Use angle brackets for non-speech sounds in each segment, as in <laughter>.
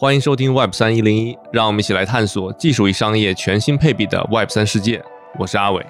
欢迎收听 Web 三一零一，让我们一起来探索技术与商业全新配比的 Web 三世界。我是阿伟。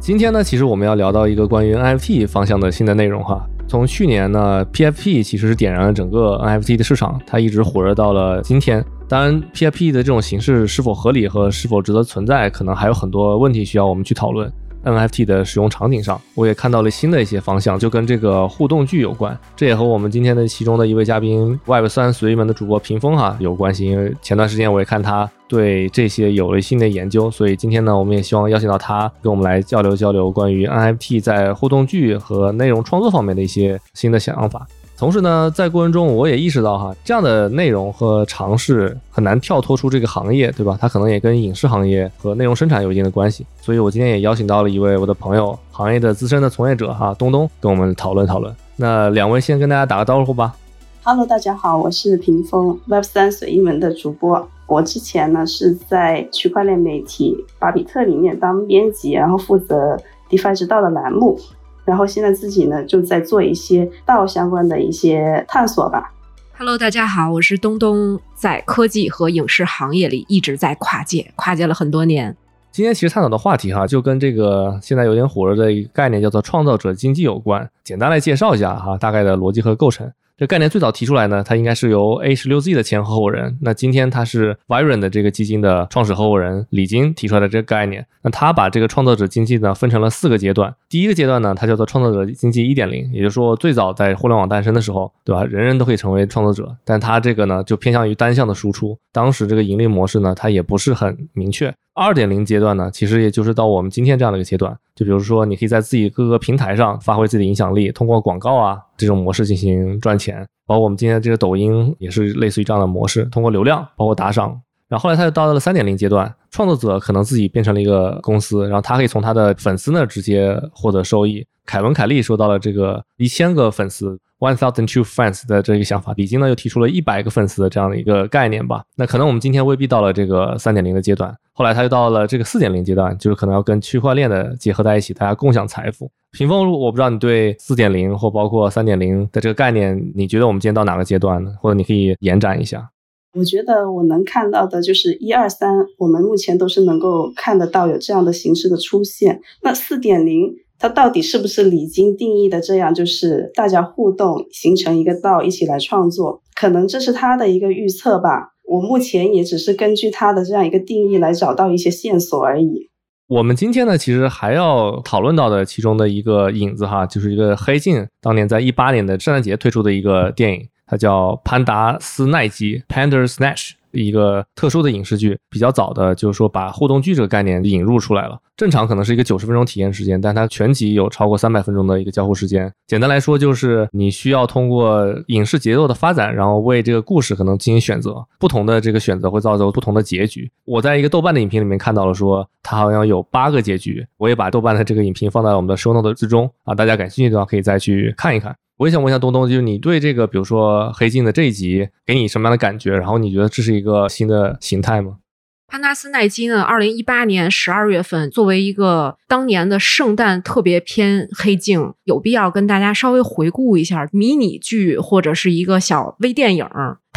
今天呢，其实我们要聊到一个关于 NFT 方向的新的内容哈。从去年呢，PFP 其实是点燃了整个 NFT 的市场，它一直火热到了今天。当然，PFP 的这种形式是否合理和是否值得存在，可能还有很多问题需要我们去讨论。NFT 的使用场景上，我也看到了新的一些方向，就跟这个互动剧有关。这也和我们今天的其中的一位嘉宾 Web 三随门的主播屏风哈有关系。因为前段时间我也看他对这些有了新的研究，所以今天呢，我们也希望邀请到他跟我们来交流交流关于 NFT 在互动剧和内容创作方面的一些新的想法。同时呢，在过程中我也意识到哈，这样的内容和尝试很难跳脱出这个行业，对吧？它可能也跟影视行业和内容生产有一定的关系。所以我今天也邀请到了一位我的朋友，行业的资深的从业者哈，东东，跟我们讨论讨论。那两位先跟大家打个招呼吧。Hello，大家好，我是屏风 Web 三随意门的主播。我之前呢是在区块链媒体巴比特里面当编辑，然后负责 DeFi 之道的栏目。然后现在自己呢就在做一些道相关的一些探索吧。Hello，大家好，我是东东，在科技和影视行业里一直在跨界，跨界了很多年。今天其实探讨的话题哈，就跟这个现在有点火热的一个概念叫做创造者经济有关。简单来介绍一下哈，大概的逻辑和构成。这概念最早提出来呢，它应该是由 A 十六 Z 的前合伙人，那今天他是 Viren 的这个基金的创始合伙人李金提出来的这个概念。那他把这个创作者经济呢分成了四个阶段。第一个阶段呢，它叫做创作者经济一点零，也就是说最早在互联网诞生的时候，对吧？人人都可以成为创作者，但它这个呢就偏向于单向的输出。当时这个盈利模式呢，它也不是很明确。二点零阶段呢，其实也就是到我们今天这样的一个阶段。就比如说，你可以在自己各个平台上发挥自己的影响力，通过广告啊这种模式进行赚钱。包括我们今天这个抖音也是类似于这样的模式，通过流量，包括打赏。然后后来他就到了三点零阶段，创作者可能自己变成了一个公司，然后他可以从他的粉丝那直接获得收益。凯文·凯利说到了这个一千个粉丝 （one thousand two fans） 的这个想法，李金呢又提出了一百个粉丝的这样的一个概念吧。那可能我们今天未必到了这个三点零的阶段，后来他又到了这个四点零阶段，就是可能要跟区块链的结合在一起，大家共享财富。屏风，我不知道你对四点零或包括三点零的这个概念，你觉得我们今天到哪个阶段呢？或者你可以延展一下。我觉得我能看到的就是一二三，我们目前都是能够看得到有这样的形式的出现。那四点零，它到底是不是李金定义的这样？就是大家互动形成一个道，一起来创作，可能这是他的一个预测吧。我目前也只是根据它的这样一个定义来找到一些线索而已。我们今天呢，其实还要讨论到的其中的一个影子哈，就是一个黑镜当年在一八年的圣诞节推出的一个电影。它叫《潘达斯奈基》（Pander Snatch），一个特殊的影视剧，比较早的，就是说把互动剧这个概念引入出来了。正常可能是一个九十分钟体验时间，但它全集有超过三百分钟的一个交互时间。简单来说，就是你需要通过影视节奏的发展，然后为这个故事可能进行选择，不同的这个选择会造就不同的结局。我在一个豆瓣的影评里面看到了，说它好像有八个结局。我也把豆瓣的这个影评放在我们的 show note 之中啊，大家感兴趣的话可以再去看一看。我也想问一下东东，就是你对这个，比如说黑镜的这一集，给你什么样的感觉？然后你觉得这是一个新的形态吗？潘达斯奈基呢？二零一八年十二月份，作为一个当年的圣诞特别篇黑镜，有必要跟大家稍微回顾一下迷你剧或者是一个小微电影。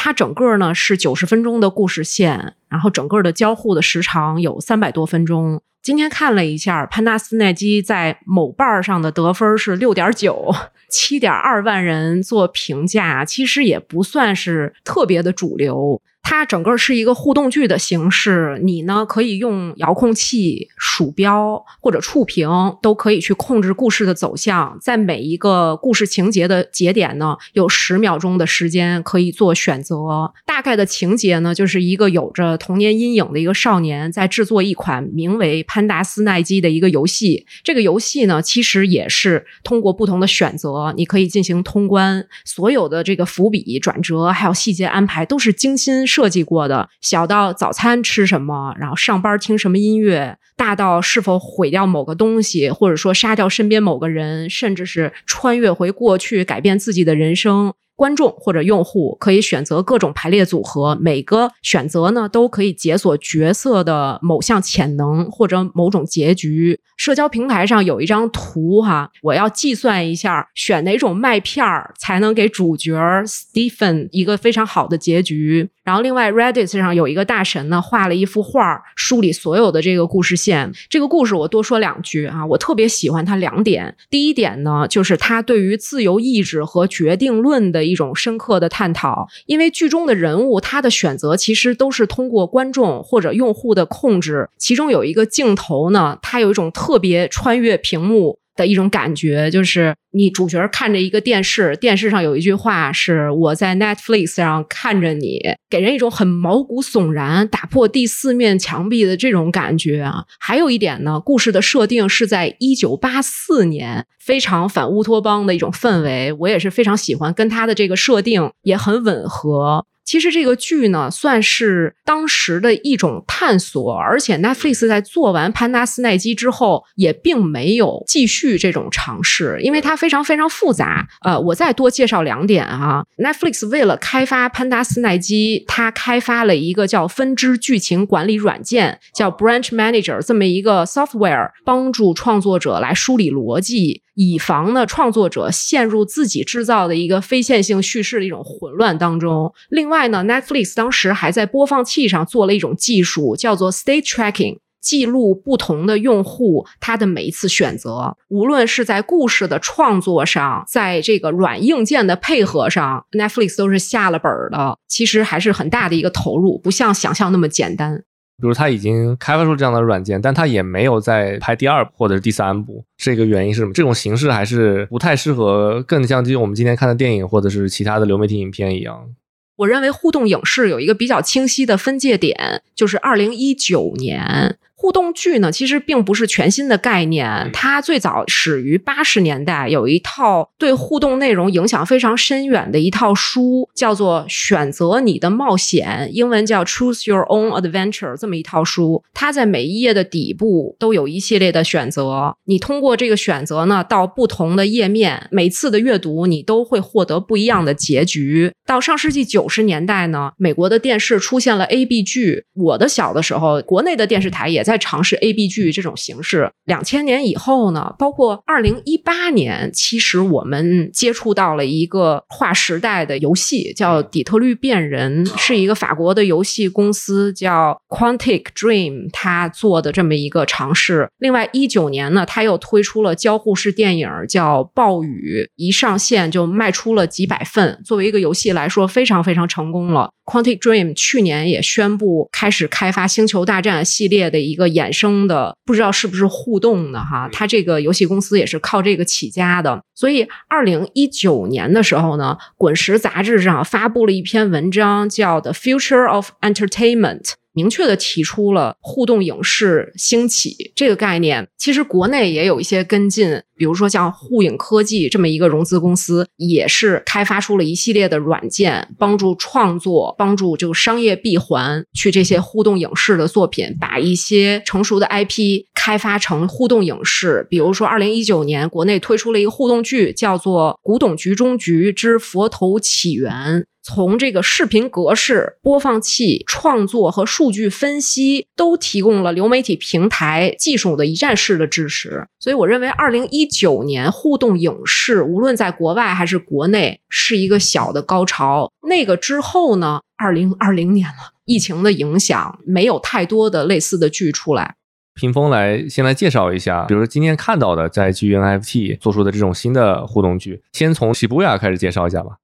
它整个呢是九十分钟的故事线，然后整个的交互的时长有三百多分钟。今天看了一下，潘达斯奈基在某瓣上的得分是六点九，七点二万人做评价，其实也不算是特别的主流。它整个是一个互动剧的形式，你呢可以用遥控器、鼠标或者触屏都可以去控制故事的走向，在每一个故事情节的节点呢，有十秒钟的时间可以做选择。则大概的情节呢，就是一个有着童年阴影的一个少年在制作一款名为《潘达斯奈基》的一个游戏。这个游戏呢，其实也是通过不同的选择，你可以进行通关。所有的这个伏笔、转折还有细节安排都是精心。设计过的，小到早餐吃什么，然后上班听什么音乐，大到是否毁掉某个东西，或者说杀掉身边某个人，甚至是穿越回过去改变自己的人生。观众或者用户可以选择各种排列组合，每个选择呢都可以解锁角色的某项潜能或者某种结局。社交平台上有一张图哈，我要计算一下选哪种麦片儿才能给主角 Stephen 一个非常好的结局。然后另外 Reddit 上有一个大神呢画了一幅画，梳理所有的这个故事线。这个故事我多说两句啊，我特别喜欢它两点。第一点呢，就是他对于自由意志和决定论的。一种深刻的探讨，因为剧中的人物他的选择其实都是通过观众或者用户的控制。其中有一个镜头呢，它有一种特别穿越屏幕。的一种感觉，就是你主角看着一个电视，电视上有一句话是“我在 Netflix 上看着你”，给人一种很毛骨悚然、打破第四面墙壁的这种感觉啊。还有一点呢，故事的设定是在一九八四年，非常反乌托邦的一种氛围，我也是非常喜欢，跟他的这个设定也很吻合。其实这个剧呢，算是当时的一种探索，而且 Netflix 在做完《潘达斯奈基》之后，也并没有继续这种尝试，因为它非常非常复杂。呃，我再多介绍两点啊，Netflix 为了开发《潘达斯奈基》，它开发了一个叫分支剧情管理软件，叫 Branch Manager 这么一个 software，帮助创作者来梳理逻辑。以防呢创作者陷入自己制造的一个非线性叙事的一种混乱当中。另外呢，Netflix 当时还在播放器上做了一种技术，叫做 State Tracking，记录不同的用户他的每一次选择。无论是在故事的创作上，在这个软硬件的配合上，Netflix 都是下了本儿的。其实还是很大的一个投入，不像想象那么简单。比如他已经开发出这样的软件，但他也没有再拍第二部或者是第三部，这个原因是什么？这种形式还是不太适合，更像就我们今天看的电影或者是其他的流媒体影片一样。我认为互动影视有一个比较清晰的分界点，就是二零一九年。互动剧呢，其实并不是全新的概念，它最早始于八十年代，有一套对互动内容影响非常深远的一套书，叫做《选择你的冒险》，英文叫 Choose Your Own Adventure，这么一套书。它在每一页的底部都有一系列的选择，你通过这个选择呢，到不同的页面，每次的阅读你都会获得不一样的结局。到上世纪九十年代呢，美国的电视出现了 A B 剧，我的小的时候，国内的电视台也。在尝试 A B 剧这种形式，两千年以后呢，包括二零一八年，其实我们接触到了一个划时代的游戏，叫《底特律变人》，是一个法国的游戏公司叫 Quantic Dream，他做的这么一个尝试。另外一九年呢，他又推出了交互式电影叫《暴雨》，一上线就卖出了几百份，作为一个游戏来说，非常非常成功了。Quantic Dream 去年也宣布开始开发《星球大战》系列的一个衍生的，不知道是不是互动的哈。它这个游戏公司也是靠这个起家的。所以，二零一九年的时候呢，《滚石》杂志上发布了一篇文章，叫《The Future of Entertainment》。明确的提出了互动影视兴起这个概念，其实国内也有一些跟进，比如说像互影科技这么一个融资公司，也是开发出了一系列的软件，帮助创作，帮助这个商业闭环去这些互动影视的作品，把一些成熟的 IP 开发成互动影视。比如说，二零一九年国内推出了一个互动剧，叫做《古董局中局之佛头起源》。从这个视频格式、播放器创作和数据分析，都提供了流媒体平台技术的一站式的支持。所以，我认为二零一九年互动影视，无论在国外还是国内，是一个小的高潮。那个之后呢？二零二零年了，疫情的影响，没有太多的类似的剧出来。屏风来先来介绍一下，比如说今天看到的在基于 NFT 做出的这种新的互动剧，先从喜布亚开始介绍一下吧。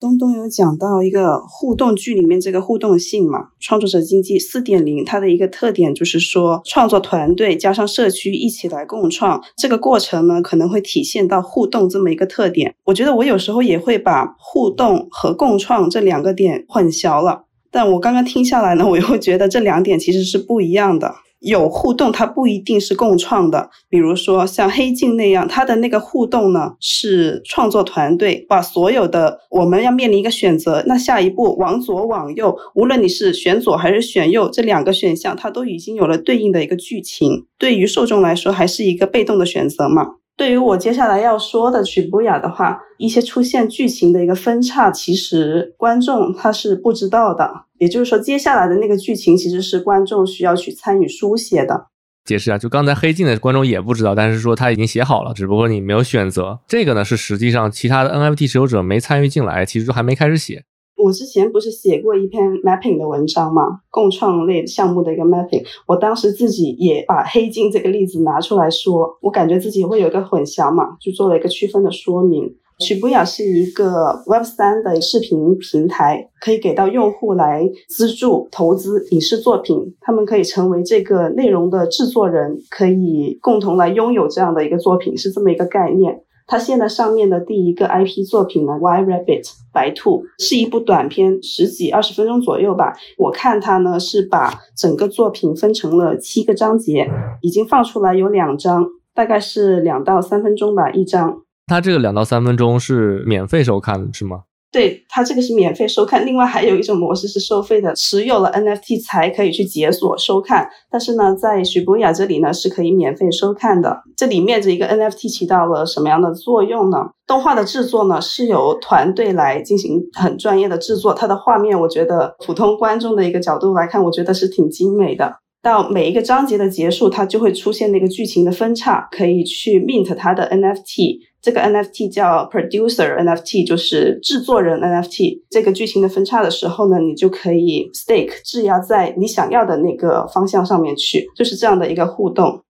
东东有讲到一个互动剧里面这个互动性嘛，创作者经济四点零，它的一个特点就是说，创作团队加上社区一起来共创，这个过程呢可能会体现到互动这么一个特点。我觉得我有时候也会把互动和共创这两个点混淆了，但我刚刚听下来呢，我又觉得这两点其实是不一样的。有互动，它不一定是共创的。比如说像黑镜那样，它的那个互动呢，是创作团队把所有的我们要面临一个选择，那下一步往左往右，无论你是选左还是选右，这两个选项它都已经有了对应的一个剧情。对于受众来说，还是一个被动的选择嘛。对于我接下来要说的曲布雅的话，一些出现剧情的一个分叉，其实观众他是不知道的。也就是说，接下来的那个剧情其实是观众需要去参与书写的。解释啊，就刚才黑镜的观众也不知道，但是说他已经写好了，只不过你没有选择。这个呢，是实际上其他的 NFT 持有者没参与进来，其实就还没开始写。我之前不是写过一篇 mapping 的文章嘛，共创类项目的一个 mapping。我当时自己也把黑金这个例子拿出来说，我感觉自己会有一个混淆嘛，就做了一个区分的说明。曲布雅是一个 Web 三的视频平台，可以给到用户来资助投资影视作品，他们可以成为这个内容的制作人，可以共同来拥有这样的一个作品，是这么一个概念。他现在上面的第一个 IP 作品呢 Why Rabbit 白兔是一部短片，十几二十分钟左右吧。我看它呢是把整个作品分成了七个章节，已经放出来有两章，大概是两到三分钟吧一章。它这个两到三分钟是免费收看的是吗？对它这个是免费收看，另外还有一种模式是收费的，持有了 NFT 才可以去解锁收看。但是呢，在许博雅这里呢是可以免费收看的。这里面这一个 NFT 起到了什么样的作用呢？动画的制作呢是由团队来进行很专业的制作，它的画面我觉得普通观众的一个角度来看，我觉得是挺精美的。到每一个章节的结束，它就会出现那个剧情的分叉，可以去 mint 它的 NFT。这个 NFT 叫 Producer NFT，就是制作人 NFT。这个剧情的分叉的时候呢，你就可以 stake 质押在你想要的那个方向上面去，就是这样的一个互动。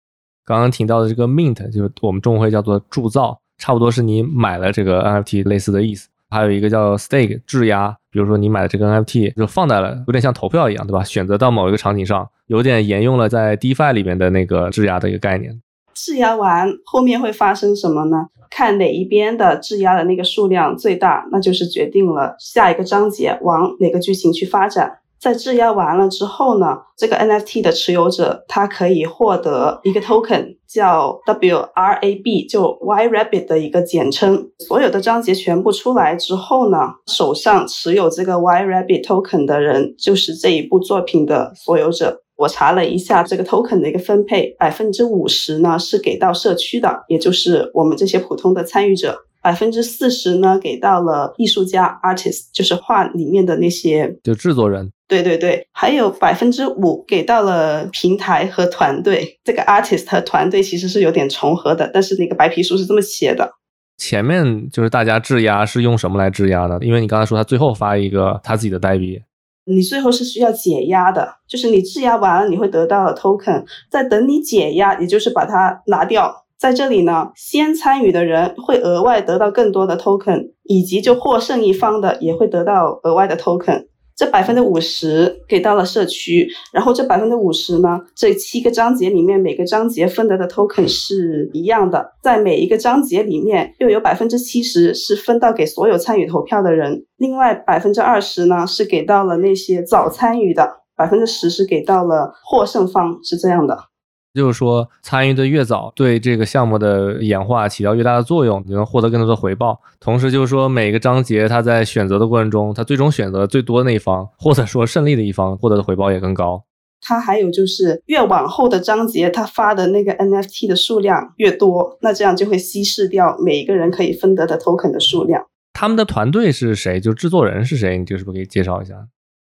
刚刚提到的这个 mint，就是我们中文会叫做铸造，差不多是你买了这个 NFT 类似的意思。还有一个叫 stake 质押，比如说你买的这个 NFT 就放在了，有点像投票一样，对吧？选择到某一个场景上，有点沿用了在 DeFi 里面的那个质押的一个概念。质押完后面会发生什么呢？看哪一边的质押的那个数量最大，那就是决定了下一个章节往哪个剧情去发展。在质押完了之后呢，这个 NFT 的持有者他可以获得一个 token，叫 WRAB，就 Y Rabbit 的一个简称。所有的章节全部出来之后呢，手上持有这个 Y Rabbit token 的人就是这一部作品的所有者。我查了一下这个 token 的一个分配，百分之五十呢是给到社区的，也就是我们这些普通的参与者；百分之四十呢给到了艺术家 artist，就是画里面的那些就制作人。对对对，还有百分之五给到了平台和团队。这个 artist 和团队其实是有点重合的，但是那个白皮书是这么写的。前面就是大家质押是用什么来质押的？因为你刚才说他最后发一个他自己的代币。你最后是需要解压的，就是你质押完了，你会得到 token，在等你解压，也就是把它拿掉。在这里呢，先参与的人会额外得到更多的 token，以及就获胜一方的也会得到额外的 token。这百分之五十给到了社区，然后这百分之五十呢，这七个章节里面每个章节分得的 token 是一样的，在每一个章节里面又有百分之七十是分到给所有参与投票的人，另外百分之二十呢是给到了那些早参与的，百分之十是给到了获胜方，是这样的。就是说，参与的越早，对这个项目的演化起到越大的作用，你能获得更多的回报。同时，就是说，每个章节它在选择的过程中，它最终选择最多的那一方，或者说胜利的一方，获得的回报也更高。它还有就是，越往后的章节，它发的那个 NFT 的数量越多，那这样就会稀释掉每一个人可以分得的 token 的数量。他们的团队是谁？就制作人是谁？你就是不可以介绍一下？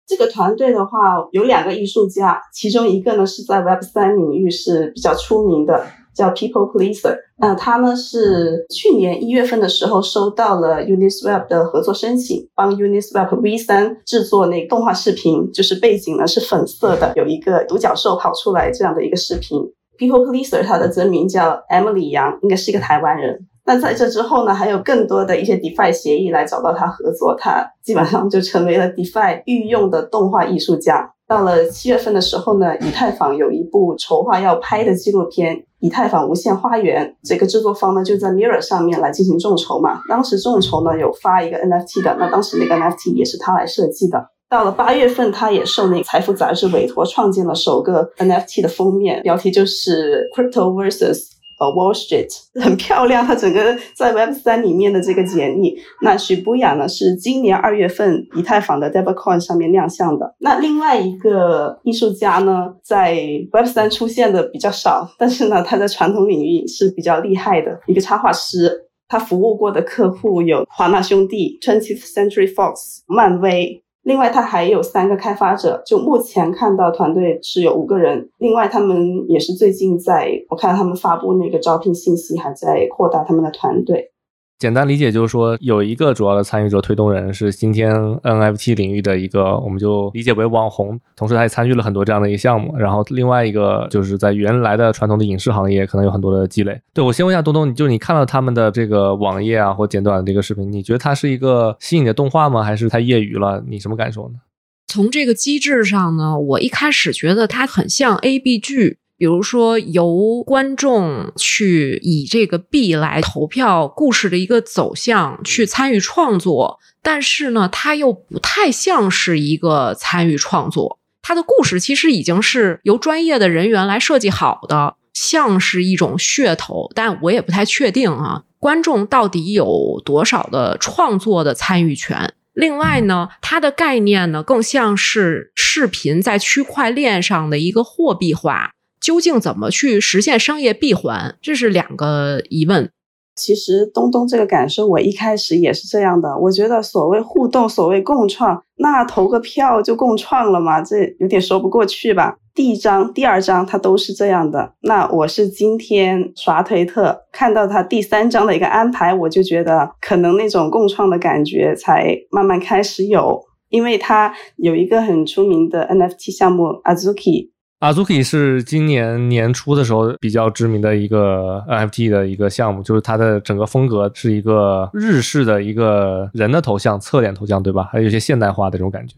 这个团队的话有两个艺术家，其中一个呢是在 Web 三领域是比较出名的，叫 People Pleaser。那他呢是去年一月份的时候收到了 Uniswap 的合作申请，帮 Uniswap V 三制作那动画视频，就是背景呢是粉色的，有一个独角兽跑出来这样的一个视频。People Pleaser 他的真名叫 Emily 杨，应该是一个台湾人。那在这之后呢，还有更多的一些 DeFi 协议来找到他合作，他基本上就成为了 DeFi 御用的动画艺术家。到了七月份的时候呢，以太坊有一部筹划要拍的纪录片《以太坊无限花园》，这个制作方呢就在 Mirror 上面来进行众筹嘛。当时众筹呢有发一个 NFT 的，那当时那个 NFT 也是他来设计的。到了八月份，他也受那个财富杂志委托，创建了首个 NFT 的封面，标题就是 Crypto Versus 呃 Wall Street <laughs> 很漂亮，它整个在 Web 三里面的这个简历。那 Shibuya 呢是今年二月份以太坊的 DevCoin 上面亮相的。那另外一个艺术家呢，在 Web 三出现的比较少，但是呢，他在传统领域是比较厉害的一个插画师。他服务过的客户有华纳兄弟、Twentieth Century Fox、漫威。另外，他还有三个开发者，就目前看到团队是有五个人。另外，他们也是最近在，我看到他们发布那个招聘信息，还在扩大他们的团队。简单理解就是说，有一个主要的参与者推动人是今天 NFT 领域的一个，我们就理解为网红，同时他也参与了很多这样的一个项目。然后另外一个就是在原来的传统的影视行业，可能有很多的积累。对我先问一下东东，你就你看到他们的这个网页啊或简短的这个视频，你觉得它是一个吸引的动画吗？还是太业余了？你什么感受呢？从这个机制上呢，我一开始觉得它很像 A B 剧。比如说，由观众去以这个币来投票故事的一个走向，去参与创作，但是呢，它又不太像是一个参与创作。它的故事其实已经是由专业的人员来设计好的，像是一种噱头，但我也不太确定啊，观众到底有多少的创作的参与权？另外呢，它的概念呢，更像是视频在区块链上的一个货币化。究竟怎么去实现商业闭环？这是两个疑问。其实东东这个感受，我一开始也是这样的。我觉得所谓互动，所谓共创，那投个票就共创了吗？这有点说不过去吧。第一章、第二章它都是这样的。那我是今天刷推特看到它第三章的一个安排，我就觉得可能那种共创的感觉才慢慢开始有，因为它有一个很出名的 NFT 项目 Azuki。Azuki 是今年年初的时候比较知名的一个 NFT 的一个项目，就是它的整个风格是一个日式的一个人的头像，侧脸头像，对吧？还有一些现代化的这种感觉。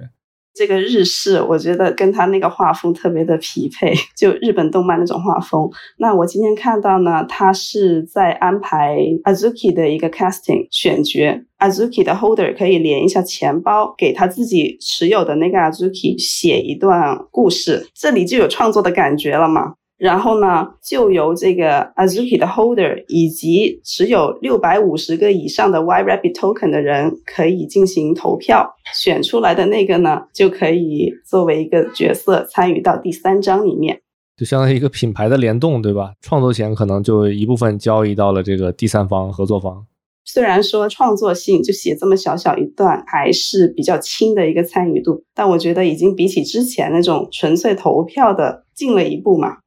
这个日式，我觉得跟他那个画风特别的匹配，<laughs> 就日本动漫那种画风。那我今天看到呢，他是在安排 Azuki 的一个 casting 选角，Azuki 的 holder 可以连一下钱包，给他自己持有的那个 Azuki 写一段故事，这里就有创作的感觉了嘛。然后呢，就由这个 Azuki 的 holder 以及持有六百五十个以上的 Y Rabbit Token 的人可以进行投票，选出来的那个呢，就可以作为一个角色参与到第三章里面，就相当于一个品牌的联动，对吧？创作权可能就一部分交易到了这个第三方合作方。虽然说创作性就写这么小小一段，还是比较轻的一个参与度，但我觉得已经比起之前那种纯粹投票的进了一步嘛。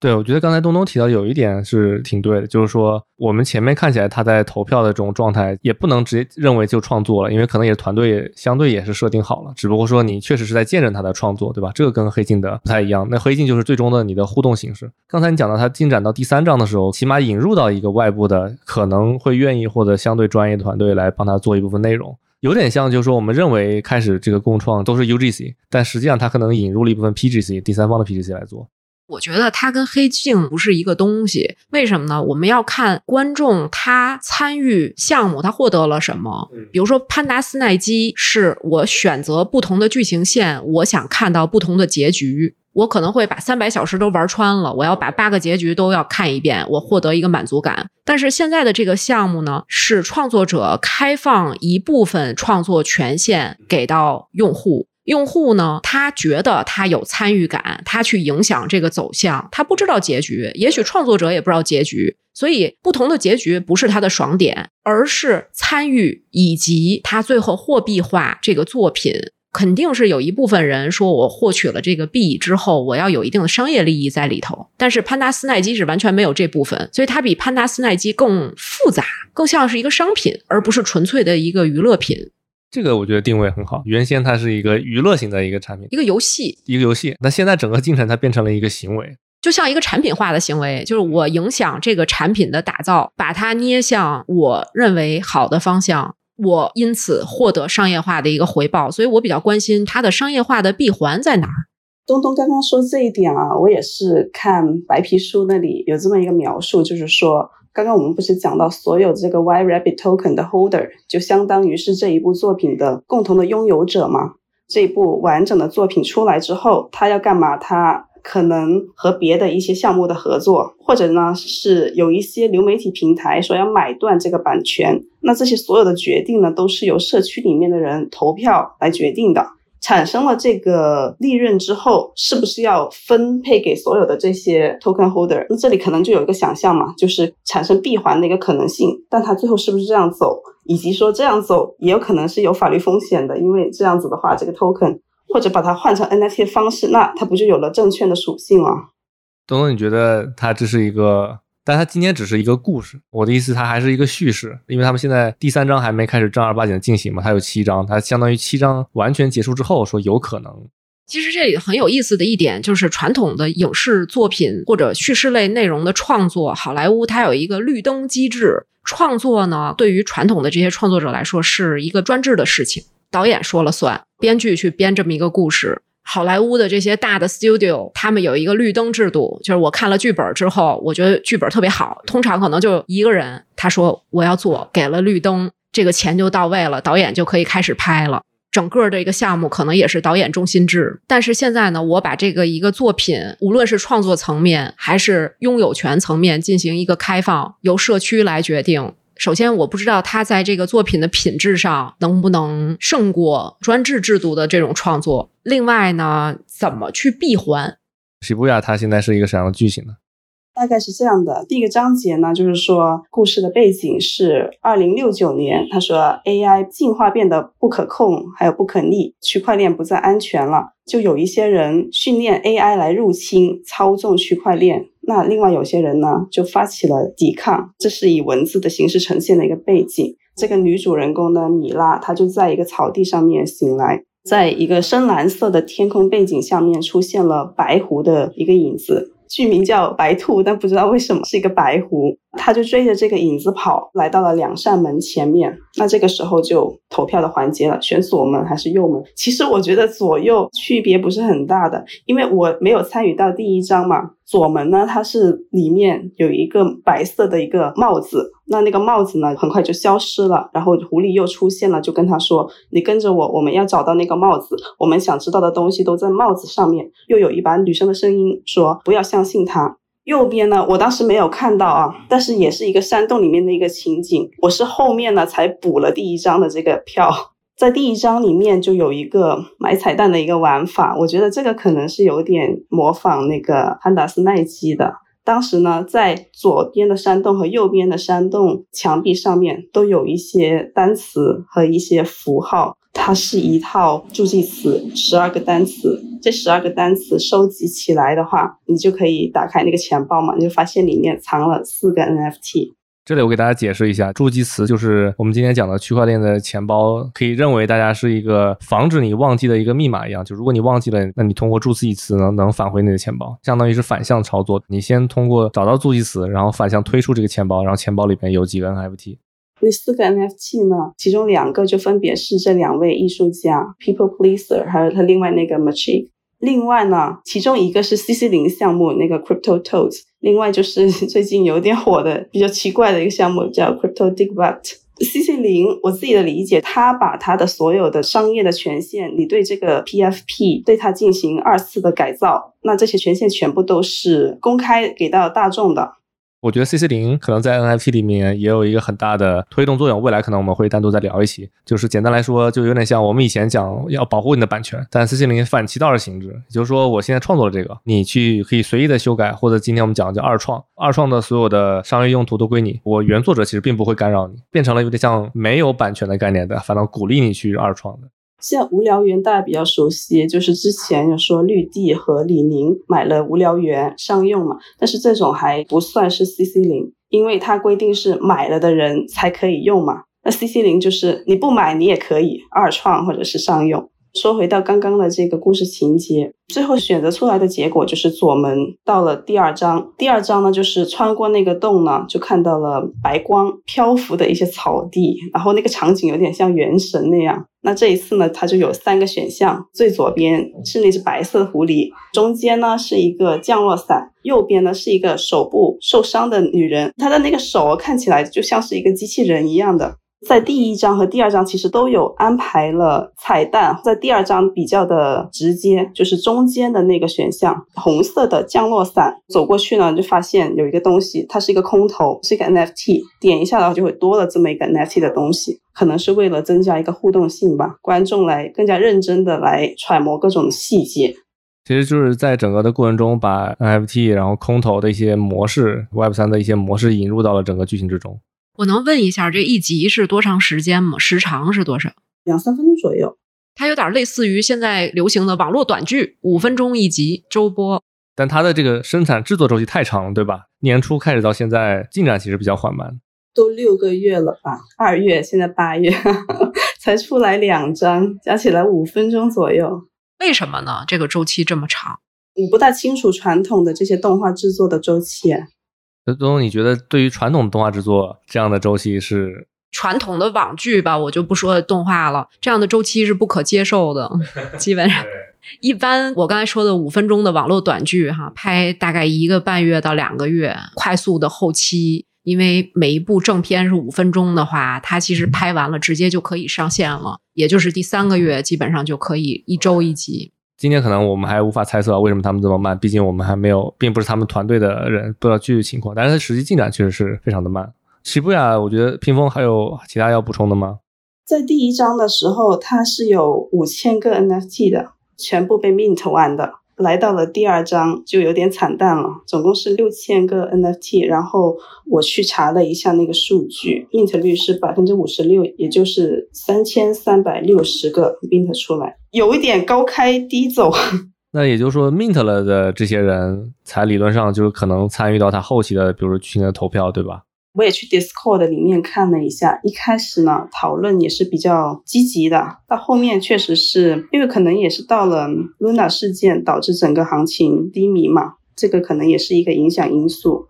对，我觉得刚才东东提到有一点是挺对的，就是说我们前面看起来他在投票的这种状态，也不能直接认为就创作了，因为可能也团队相对也是设定好了，只不过说你确实是在见证他的创作，对吧？这个跟黑镜的不太一样，那黑镜就是最终的你的互动形式。刚才你讲到他进展到第三章的时候，起码引入到一个外部的可能会愿意或者相对专业的团队来帮他做一部分内容，有点像就是说我们认为开始这个共创都是 UGC，但实际上他可能引入了一部分 PGC 第三方的 PGC 来做。我觉得它跟黑镜不是一个东西，为什么呢？我们要看观众他参与项目，他获得了什么。比如说潘达斯奈基，是我选择不同的剧情线，我想看到不同的结局，我可能会把三百小时都玩穿了，我要把八个结局都要看一遍，我获得一个满足感。但是现在的这个项目呢，是创作者开放一部分创作权限给到用户。用户呢，他觉得他有参与感，他去影响这个走向，他不知道结局，也许创作者也不知道结局，所以不同的结局不是他的爽点，而是参与以及他最后货币化这个作品，肯定是有一部分人说我获取了这个币之后，我要有一定的商业利益在里头，但是潘达斯奈基是完全没有这部分，所以它比潘达斯奈基更复杂，更像是一个商品，而不是纯粹的一个娱乐品。这个我觉得定位很好。原先它是一个娱乐型的一个产品，一个游戏，一个游戏。那现在整个进程它变成了一个行为，就像一个产品化的行为，就是我影响这个产品的打造，把它捏向我认为好的方向，我因此获得商业化的一个回报。所以我比较关心它的商业化的闭环在哪儿。东东刚刚说这一点啊，我也是看白皮书那里有这么一个描述，就是说。刚刚我们不是讲到所有这个 Y Rabbit Token 的 Holder 就相当于是这一部作品的共同的拥有者吗？这一部完整的作品出来之后，他要干嘛？他可能和别的一些项目的合作，或者呢是有一些流媒体平台说要买断这个版权，那这些所有的决定呢，都是由社区里面的人投票来决定的。产生了这个利润之后，是不是要分配给所有的这些 token holder？那这里可能就有一个想象嘛，就是产生闭环的一个可能性。但它最后是不是这样走，以及说这样走也有可能是有法律风险的，因为这样子的话，这个 token 或者把它换成 NFT 的方式，那它不就有了证券的属性吗？东东，你觉得它这是一个？但它今天只是一个故事，我的意思，它还是一个叙事，因为他们现在第三章还没开始正儿八经的进行嘛，它有七章，它相当于七章完全结束之后说有可能。其实这里很有意思的一点就是，传统的影视作品或者叙事类内容的创作，好莱坞它有一个绿灯机制，创作呢对于传统的这些创作者来说是一个专制的事情，导演说了算，编剧去编这么一个故事。好莱坞的这些大的 studio，他们有一个绿灯制度，就是我看了剧本之后，我觉得剧本特别好，通常可能就一个人，他说我要做，给了绿灯，这个钱就到位了，导演就可以开始拍了。整个这个项目可能也是导演中心制。但是现在呢，我把这个一个作品，无论是创作层面还是拥有权层面进行一个开放，由社区来决定。首先，我不知道他在这个作品的品质上能不能胜过专制制度的这种创作。另外呢，怎么去闭环？西布亚它现在是一个什么样的剧情呢？大概是这样的，第一个章节呢，就是说故事的背景是二零六九年。他说 AI 进化变得不可控，还有不可逆，区块链不再安全了。就有一些人训练 AI 来入侵、操纵区块链。那另外有些人呢，就发起了抵抗。这是以文字的形式呈现的一个背景。这个女主人公呢，米拉，她就在一个草地上面醒来，在一个深蓝色的天空背景下面出现了白狐的一个影子。剧名叫白兔，但不知道为什么是一个白狐。他就追着这个影子跑，来到了两扇门前面。那这个时候就投票的环节了，选左门还是右门？其实我觉得左右区别不是很大的，因为我没有参与到第一章嘛。左门呢，它是里面有一个白色的一个帽子，那那个帽子呢，很快就消失了。然后狐狸又出现了，就跟他说：“你跟着我，我们要找到那个帽子。我们想知道的东西都在帽子上面。”又有一把女生的声音说：“不要相信他。”右边呢，我当时没有看到啊，但是也是一个山洞里面的一个情景。我是后面呢才补了第一张的这个票，在第一张里面就有一个买彩蛋的一个玩法，我觉得这个可能是有点模仿那个潘达斯奈基的。当时呢，在左边的山洞和右边的山洞墙壁上面都有一些单词和一些符号。它是一套助记词，十二个单词。这十二个单词收集起来的话，你就可以打开那个钱包嘛，你就发现里面藏了四个 NFT。这里我给大家解释一下，助记词就是我们今天讲的区块链的钱包，可以认为大家是一个防止你忘记的一个密码一样。就如果你忘记了，那你通过助记词能能返回你的钱包，相当于是反向操作。你先通过找到助记词，然后反向推出这个钱包，然后钱包里面有几个 NFT。那四个 NFT 呢？其中两个就分别是这两位艺术家 People Pleaser，还有他另外那个 Machik。另外呢，其中一个是 CC 零项目那个 Crypto Toads，另外就是 <laughs> 最近有点火的比较奇怪的一个项目叫 Crypto Digbut。CC 零，我自己的理解，他把他的所有的商业的权限，你对这个 PFP 对它进行二次的改造，那这些权限全部都是公开给到大众的。我觉得 C C 零可能在 N F T 里面也有一个很大的推动作用，未来可能我们会单独再聊一期。就是简单来说，就有点像我们以前讲要保护你的版权，但 C C 零反其道而行之，也就是说，我现在创作了这个，你去可以随意的修改，或者今天我们讲的叫二创，二创的所有的商业用途都归你，我原作者其实并不会干扰你，变成了有点像没有版权的概念的，反倒鼓励你去二创的。像无聊猿大家比较熟悉，就是之前有说绿地和李宁买了无聊猿商用嘛，但是这种还不算是 CC 零，因为它规定是买了的人才可以用嘛。那 CC 零就是你不买你也可以二创或者是商用。说回到刚刚的这个故事情节，最后选择出来的结果就是左门到了第二章。第二章呢，就是穿过那个洞呢，就看到了白光漂浮的一些草地，然后那个场景有点像原神那样。那这一次呢，它就有三个选项：最左边是那只白色的狐狸，中间呢是一个降落伞，右边呢是一个手部受伤的女人，她的那个手看起来就像是一个机器人一样的。在第一章和第二章其实都有安排了彩蛋，在第二章比较的直接，就是中间的那个选项，红色的降落伞，走过去呢就发现有一个东西，它是一个空投，是一个 NFT，点一下的话就会多了这么一个 NFT 的东西，可能是为了增加一个互动性吧，观众来更加认真的来揣摩各种细节。其实就是在整个的过程中，把 NFT 然后空投的一些模式，Web 三的一些模式引入到了整个剧情之中。我能问一下，这一集是多长时间吗？时长是多少？两三分钟左右。它有点类似于现在流行的网络短剧，五分钟一集，周播。但它的这个生产制作周期太长了，对吧？年初开始到现在，进展其实比较缓慢。都六个月了吧？二月，现在八月，<laughs> 才出来两章，加起来五分钟左右。为什么呢？这个周期这么长？我不大清楚传统的这些动画制作的周期。周东，你觉得对于传统动画制作这样的周期是传统的网剧吧？我就不说动画了，这样的周期是不可接受的。<laughs> 基本上，一般我刚才说的五分钟的网络短剧，哈，拍大概一个半月到两个月，快速的后期，因为每一部正片是五分钟的话，它其实拍完了直接就可以上线了，也就是第三个月基本上就可以一周一集。今天可能我们还无法猜测为什么他们这么慢，毕竟我们还没有，并不是他们团队的人，不知道具体情况。但是它实际进展确实是非常的慢。西布亚，我觉得屏风还有其他要补充的吗？在第一章的时候，它是有五千个 NFT 的，全部被 mint 完的。来到了第二章就有点惨淡了，总共是六千个 NFT，然后我去查了一下那个数据，mint 率是百分之五十六，也就是三千三百六十个 mint 出来，有一点高开低走。<laughs> 那也就是说，mint 了的这些人才理论上就是可能参与到他后期的，比如说去年的投票，对吧？我也去 Discord 里面看了一下，一开始呢讨论也是比较积极的，到后面确实是因为可能也是到了 Luna 事件导致整个行情低迷嘛，这个可能也是一个影响因素。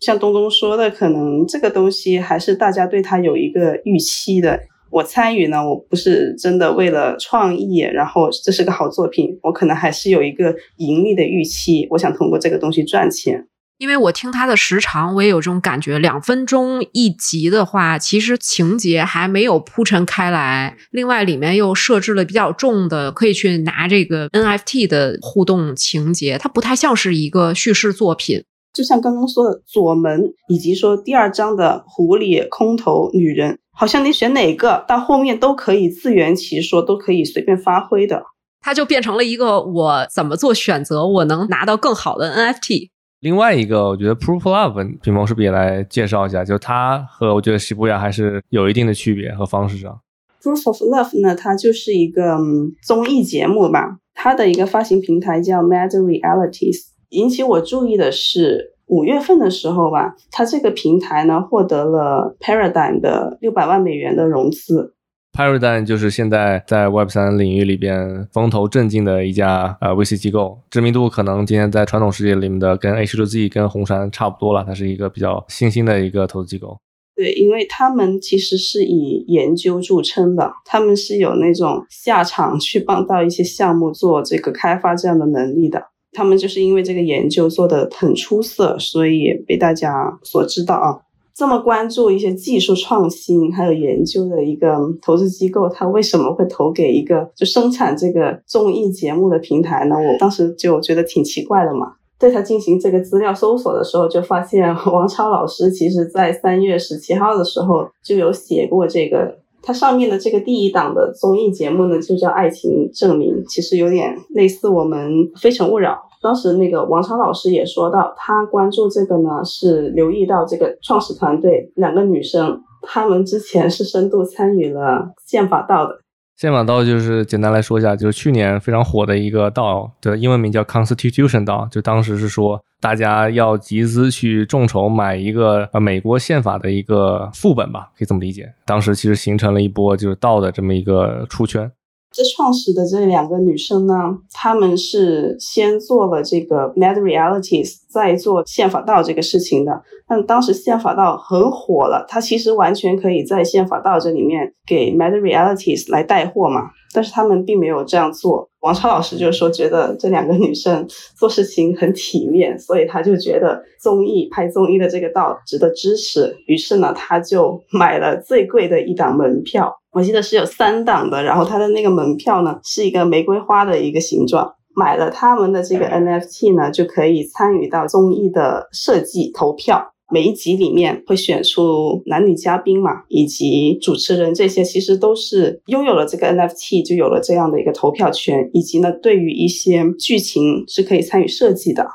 像东东说的，可能这个东西还是大家对它有一个预期的。我参与呢，我不是真的为了创意，然后这是个好作品，我可能还是有一个盈利的预期，我想通过这个东西赚钱。因为我听它的时长，我也有这种感觉。两分钟一集的话，其实情节还没有铺陈开来。另外，里面又设置了比较重的，可以去拿这个 NFT 的互动情节，它不太像是一个叙事作品。就像刚刚说的左门，以及说第二章的狐狸、空头、女人，好像你选哪个，到后面都可以自圆其说，都可以随便发挥的。它就变成了一个我怎么做选择，我能拿到更好的 NFT。另外一个，我觉得 Proof Love，屏风是不是也来介绍一下？就它和我觉得西部亚还是有一定的区别和方式上。Proof of Love 呢，它就是一个综艺节目吧，它的一个发行平台叫 Mad Realities。引起我注意的是，五月份的时候吧，它这个平台呢获得了 Paradigm 的六百万美元的融资。Paradigm 就是现在在 Web 三领域里边风头正劲的一家呃 VC 机构，知名度可能今天在传统世界里面的跟 H 六 Z 跟红杉差不多了，它是一个比较新兴的一个投资机构。对，因为他们其实是以研究著称的，他们是有那种下场去帮到一些项目做这个开发这样的能力的。他们就是因为这个研究做的很出色，所以被大家所知道啊。这么关注一些技术创新还有研究的一个投资机构，它为什么会投给一个就生产这个综艺节目的平台呢？我当时就觉得挺奇怪的嘛。对他进行这个资料搜索的时候，就发现 <laughs> 王超老师其实在三月十七号的时候就有写过这个，它上面的这个第一档的综艺节目呢，就叫《爱情证明》，其实有点类似我们《非诚勿扰》。当时那个王超老师也说到，他关注这个呢，是留意到这个创始团队两个女生，她们之前是深度参与了宪法道的。宪法道就是简单来说一下，就是去年非常火的一个道的英文名叫 Constitution 道，就当时是说大家要集资去众筹买一个呃美国宪法的一个副本吧，可以这么理解。当时其实形成了一波就是道的这么一个出圈。这创始的这两个女生呢，她们是先做了这个 Mad Realities，再做宪法道这个事情的。但当时宪法道很火了，它其实完全可以在宪法道这里面给 Mad Realities 来带货嘛。但是他们并没有这样做。王超老师就是说，觉得这两个女生做事情很体面，所以他就觉得综艺拍综艺的这个道值得支持。于是呢，他就买了最贵的一档门票。我记得是有三档的，然后它的那个门票呢是一个玫瑰花的一个形状。买了他们的这个 NFT 呢，就可以参与到综艺的设计投票。每一集里面会选出男女嘉宾嘛，以及主持人这些，其实都是拥有了这个 NFT 就有了这样的一个投票权，以及呢，对于一些剧情是可以参与设计的。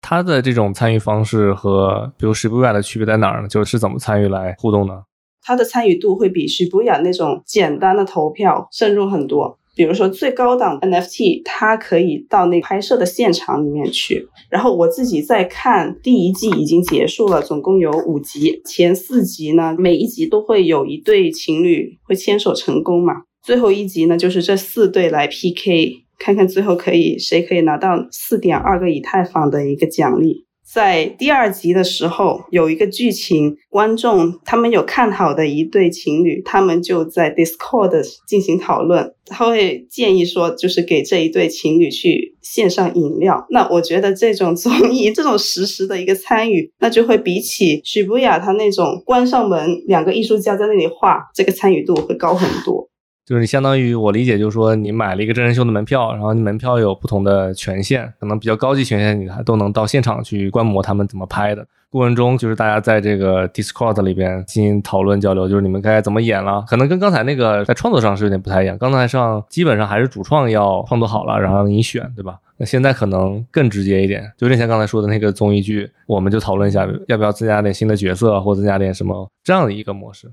它的这种参与方式和比如 Shibuya 的区别在哪儿呢？就是怎么参与来互动呢？它的参与度会比 Shibuya 那种简单的投票深入很多。比如说最高档 NFT，它可以到那拍摄的现场里面去。然后我自己在看第一季已经结束了，总共有五集，前四集呢，每一集都会有一对情侣会牵手成功嘛。最后一集呢，就是这四对来 PK，看看最后可以谁可以拿到四点二个以太坊的一个奖励。在第二集的时候，有一个剧情，观众他们有看好的一对情侣，他们就在 Discord 进行讨论，他会建议说，就是给这一对情侣去献上饮料。那我觉得这种综艺，这种实时的一个参与，那就会比起许博雅他那种关上门，两个艺术家在那里画，这个参与度会高很多。就是你相当于我理解，就是说你买了一个真人秀的门票，然后你门票有不同的权限，可能比较高级权限你还都能到现场去观摩他们怎么拍的。过程中就是大家在这个 Discord 里边进行讨论交流，就是你们该怎么演了。可能跟刚才那个在创作上是有点不太一样，刚才上基本上还是主创要创作好了，然后你选，对吧？那现在可能更直接一点，就有点像刚才说的那个综艺剧，我们就讨论一下要不要增加点新的角色，或增加点什么这样的一个模式。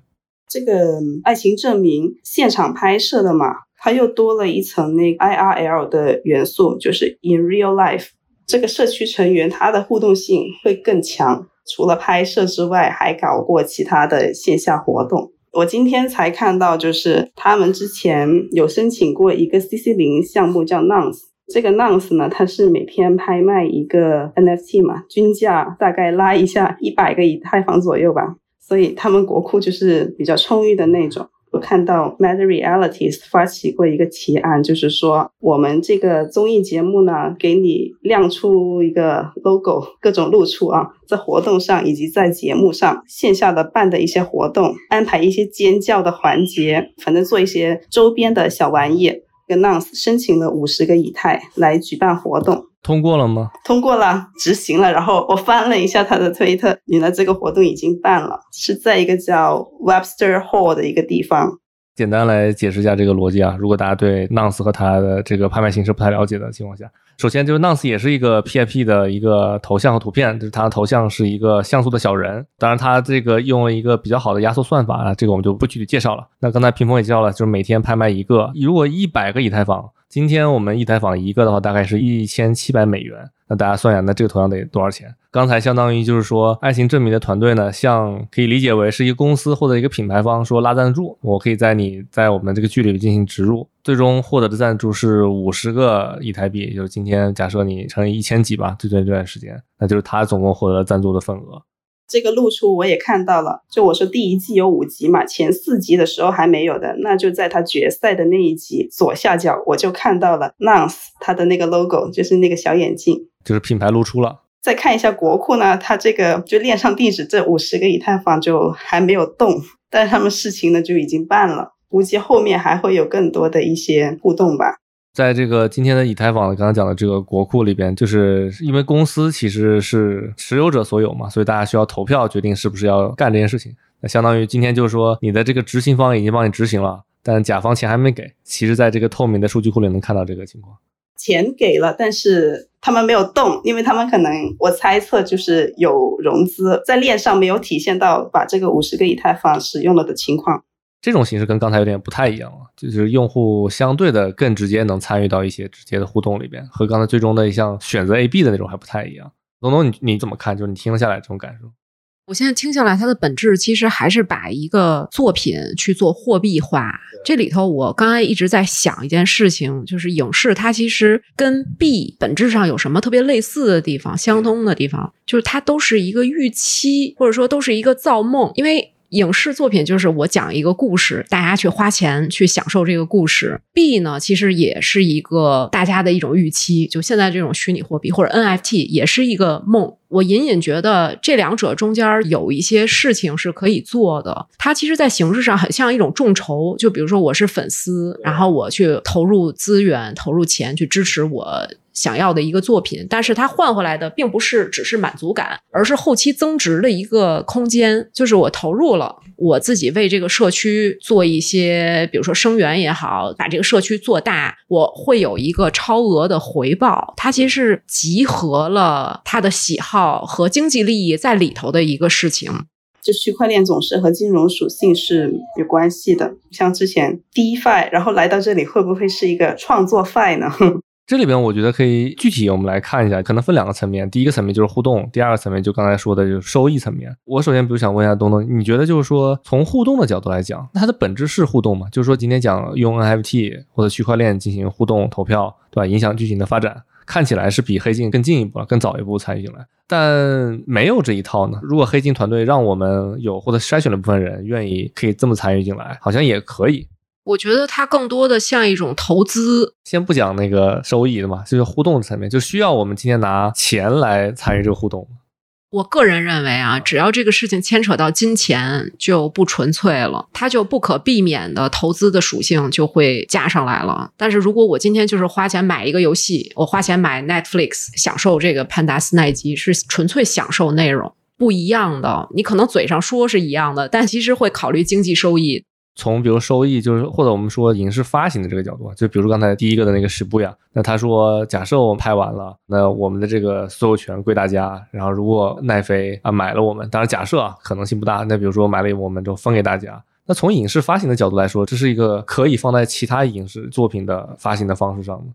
这个爱情证明现场拍摄的嘛，它又多了一层那 IRL 的元素，就是 in real life。这个社区成员他的互动性会更强。除了拍摄之外，还搞过其他的线下活动。我今天才看到，就是他们之前有申请过一个 CC 零项目，叫 Nonce。这个 Nonce 呢，它是每天拍卖一个 NFT 嘛，均价大概拉一下一百个以太坊左右吧。所以他们国库就是比较充裕的那种。我看到 Mad Realities 发起过一个提案，就是说我们这个综艺节目呢，给你亮出一个 logo，各种露出啊，在活动上以及在节目上线下的办的一些活动，安排一些尖叫的环节，反正做一些周边的小玩意。跟 Nonce 申请了五十个以太来举办活动。通过了吗？通过了，执行了。然后我翻了一下他的推特，原来这个活动已经办了，是在一个叫 Webster Hall 的一个地方。简单来解释一下这个逻辑啊，如果大家对 Nonce 和它的这个拍卖形式不太了解的情况下，首先就是 Nonce 也是一个 PIP 的一个头像和图片，就是它的头像是一个像素的小人。当然，它这个用了一个比较好的压缩算法啊，这个我们就不具体介绍了。那刚才屏风也介绍了，就是每天拍卖一个，如果一百个以太坊。今天我们一台房一个的话，大概是一千七百美元。那大家算一下，那这个头像得多少钱？刚才相当于就是说，爱情证明的团队呢，像可以理解为是一个公司或者一个品牌方说拉赞助，我可以在你在我们这个剧里进行植入，最终获得的赞助是五十个以台币，就是今天假设你乘以一千几吧，最短这段时间，那就是他总共获得赞助的份额。这个露出我也看到了，就我说第一季有五集嘛，前四集的时候还没有的，那就在他决赛的那一集左下角我就看到了 Nance 他的那个 logo，就是那个小眼镜，就是品牌露出了。再看一下国库呢，它这个就链上地址这五十个以太坊就还没有动，但是他们事情呢就已经办了，估计后面还会有更多的一些互动吧。在这个今天的以太坊刚刚讲的这个国库里边，就是因为公司其实是持有者所有嘛，所以大家需要投票决定是不是要干这件事情。那相当于今天就是说，你的这个执行方已经帮你执行了，但甲方钱还没给。其实，在这个透明的数据库里能看到这个情况，钱给了，但是他们没有动，因为他们可能我猜测就是有融资在链上没有体现到把这个五十个以太坊使用了的情况。这种形式跟刚才有点不太一样了，就是用户相对的更直接能参与到一些直接的互动里边，和刚才最终的一项选择 A、B 的那种还不太一样。龙龙，你你怎么看？就是你听了下来这种感受？我现在听下来，它的本质其实还是把一个作品去做货币化。这里头，我刚才一直在想一件事情，就是影视它其实跟币本质上有什么特别类似的地方、相通的地方，就是它都是一个预期，或者说都是一个造梦，因为。影视作品就是我讲一个故事，大家去花钱去享受这个故事。币呢，其实也是一个大家的一种预期，就现在这种虚拟货币或者 NFT 也是一个梦。我隐隐觉得这两者中间有一些事情是可以做的。它其实，在形式上很像一种众筹，就比如说我是粉丝，然后我去投入资源、投入钱去支持我。想要的一个作品，但是它换回来的并不是只是满足感，而是后期增值的一个空间。就是我投入了，我自己为这个社区做一些，比如说生源也好，把这个社区做大，我会有一个超额的回报。它其实是集合了他的喜好和经济利益在里头的一个事情。就区块链总是和金融属性是有关系的，像之前 DeFi，然后来到这里会不会是一个创作 Fi 呢？这里边我觉得可以具体我们来看一下，可能分两个层面。第一个层面就是互动，第二个层面就刚才说的就是收益层面。我首先比如想问一下东东，你觉得就是说从互动的角度来讲，那它的本质是互动吗？就是说今天讲用 NFT 或者区块链进行互动投票，对吧？影响剧情的发展，看起来是比黑镜更进一步了，更早一步参与进来。但没有这一套呢？如果黑镜团队让我们有或者筛选了部分人愿意可以这么参与进来，好像也可以。我觉得它更多的像一种投资。先不讲那个收益的嘛，就是互动层面，就需要我们今天拿钱来参与这个互动。我个人认为啊，只要这个事情牵扯到金钱，就不纯粹了，它就不可避免的投资的属性就会加上来了。但是如果我今天就是花钱买一个游戏，我花钱买 Netflix，享受这个潘达斯奈基，是纯粹享受内容，不一样的。你可能嘴上说是一样的，但其实会考虑经济收益。从比如收益，就是或者我们说影视发行的这个角度，就比如刚才第一个的那个十部呀，那他说，假设我们拍完了，那我们的这个所有权归大家，然后如果奈飞啊买了我们，当然假设啊可能性不大，那比如说买了我们就分给大家，那从影视发行的角度来说，这是一个可以放在其他影视作品的发行的方式上吗。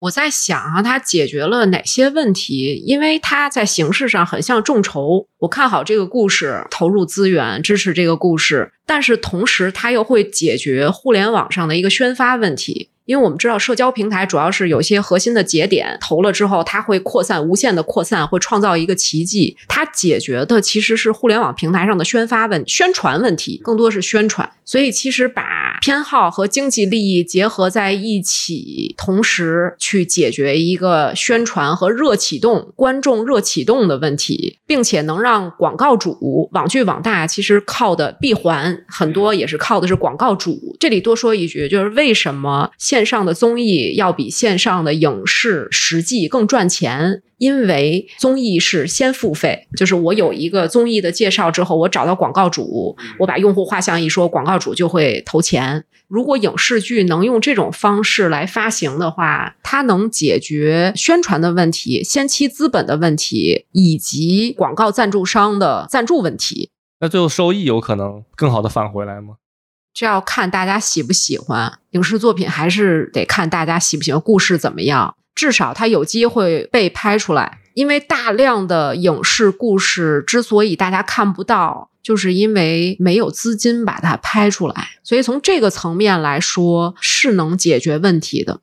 我在想啊，它解决了哪些问题？因为它在形式上很像众筹，我看好这个故事，投入资源支持这个故事，但是同时它又会解决互联网上的一个宣发问题。因为我们知道，社交平台主要是有些核心的节点投了之后，它会扩散，无限的扩散，会创造一个奇迹。它解决的其实是互联网平台上的宣发问、宣传问题，更多是宣传。所以，其实把偏好和经济利益结合在一起，同时去解决一个宣传和热启动、观众热启动的问题，并且能让广告主网剧网大其实靠的闭环很多也是靠的是广告主。这里多说一句，就是为什么现线上的综艺要比线上的影视实际更赚钱，因为综艺是先付费，就是我有一个综艺的介绍之后，我找到广告主，我把用户画像一说，广告主就会投钱。如果影视剧能用这种方式来发行的话，它能解决宣传的问题、先期资本的问题以及广告赞助商的赞助问题。那最后收益有可能更好的返回来吗？这要看大家喜不喜欢影视作品，还是得看大家喜不喜欢故事怎么样。至少它有机会被拍出来，因为大量的影视故事之所以大家看不到，就是因为没有资金把它拍出来。所以从这个层面来说，是能解决问题的。